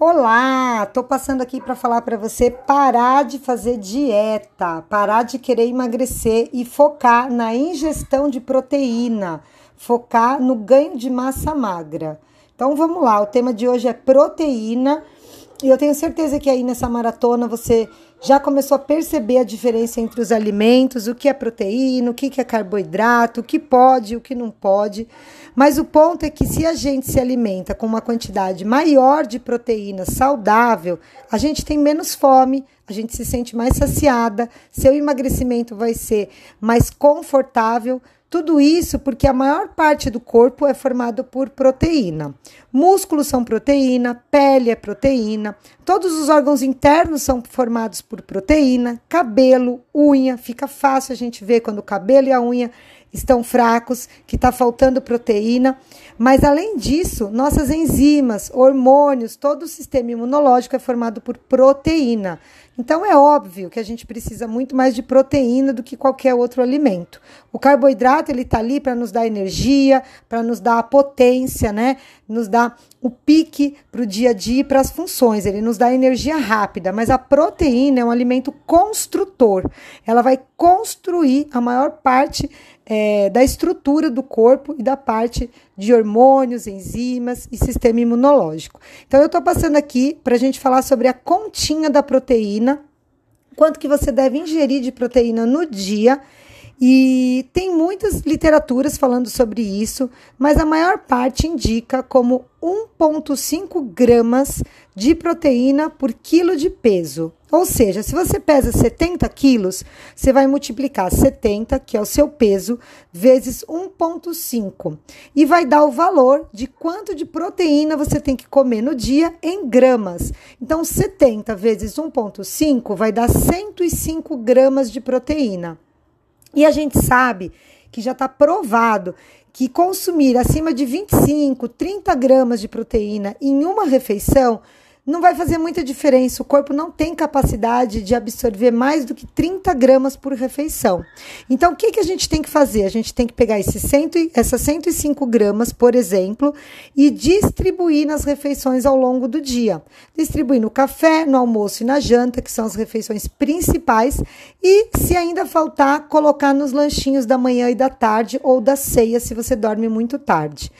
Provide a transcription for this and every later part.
Olá, tô passando aqui para falar para você parar de fazer dieta, parar de querer emagrecer e focar na ingestão de proteína, focar no ganho de massa magra. Então vamos lá, o tema de hoje é proteína e eu tenho certeza que aí nessa maratona você já começou a perceber a diferença entre os alimentos, o que é proteína, o que é carboidrato, o que pode, o que não pode. Mas o ponto é que se a gente se alimenta com uma quantidade maior de proteína saudável, a gente tem menos fome, a gente se sente mais saciada, seu emagrecimento vai ser mais confortável. Tudo isso porque a maior parte do corpo é formado por proteína. Músculos são proteína, pele é proteína, todos os órgãos internos são formados por proteína, cabelo, unha, fica fácil a gente ver quando o cabelo e a unha estão fracos, que está faltando proteína. Mas além disso, nossas enzimas, hormônios, todo o sistema imunológico é formado por proteína. Então é óbvio que a gente precisa muito mais de proteína do que qualquer outro alimento. O carboidrato ele está ali para nos dar energia, para nos dar a potência, né? Nos dar o pique para o dia a dia e para as funções. Ele nos dá energia rápida, mas a proteína é um alimento construtor. Ela vai construir a maior parte é, da estrutura do corpo e da parte de hormônios, enzimas e sistema imunológico. Então, eu estou passando aqui para a gente falar sobre a continha da proteína, quanto que você deve ingerir de proteína no dia e tem muitas literaturas falando sobre isso, mas a maior parte indica como 1,5 gramas de proteína por quilo de peso. Ou seja, se você pesa 70 quilos, você vai multiplicar 70, que é o seu peso, vezes 1,5 e vai dar o valor de quanto de proteína você tem que comer no dia em gramas. Então, 70 vezes 1,5 vai dar 105 gramas de proteína. E a gente sabe que já está provado que consumir acima de 25, 30 gramas de proteína em uma refeição não vai fazer muita diferença. O corpo não tem capacidade de absorver mais do que 30 gramas por refeição. Então, o que, que a gente tem que fazer? A gente tem que pegar esse cento, essas 105 gramas, por exemplo, e distribuir nas refeições ao longo do dia. Distribuir no café, no almoço e na janta, que são as refeições principais, e, se ainda faltar, colocar nos lanchinhos da manhã e da tarde ou da ceia, se você dorme muito tarde.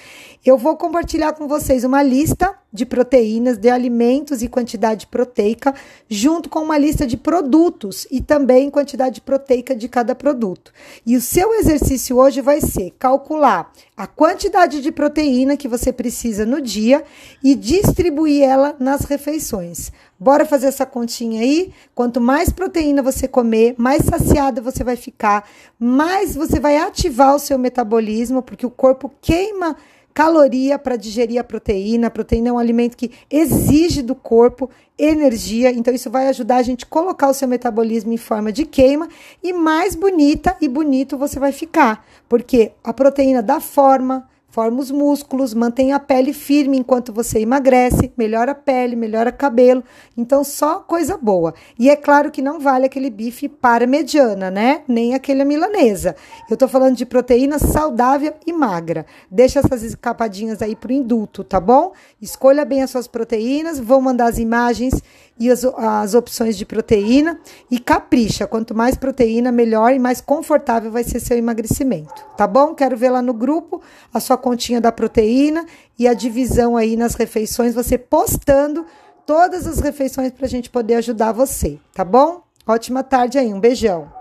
Eu vou compartilhar com vocês uma lista de proteínas, de alimentos e quantidade proteica, junto com uma lista de produtos e também quantidade proteica de cada produto. E o seu exercício hoje vai ser calcular a quantidade de proteína que você precisa no dia e distribuir ela nas refeições. Bora fazer essa continha aí? Quanto mais proteína você comer, mais saciada você vai ficar, mais você vai ativar o seu metabolismo, porque o corpo queima caloria para digerir a proteína. A proteína é um alimento que exige do corpo energia, então isso vai ajudar a gente a colocar o seu metabolismo em forma de queima e mais bonita e bonito você vai ficar, porque a proteína dá forma, forma os músculos, mantém a pele firme enquanto você emagrece, melhora a pele, melhora cabelo. Então, só coisa boa. E é claro que não vale aquele bife para mediana, né? Nem aquele milanesa. Eu tô falando de proteína saudável e magra. Deixa essas escapadinhas aí pro indulto, tá bom? Escolha bem as suas proteínas, vou mandar as imagens e as, as opções de proteína e capricha. Quanto mais proteína, melhor e mais confortável vai ser seu emagrecimento, tá bom? Quero ver lá no grupo a continha da proteína e a divisão aí nas refeições, você postando todas as refeições para a gente poder ajudar você, tá bom? Ótima tarde aí, um beijão.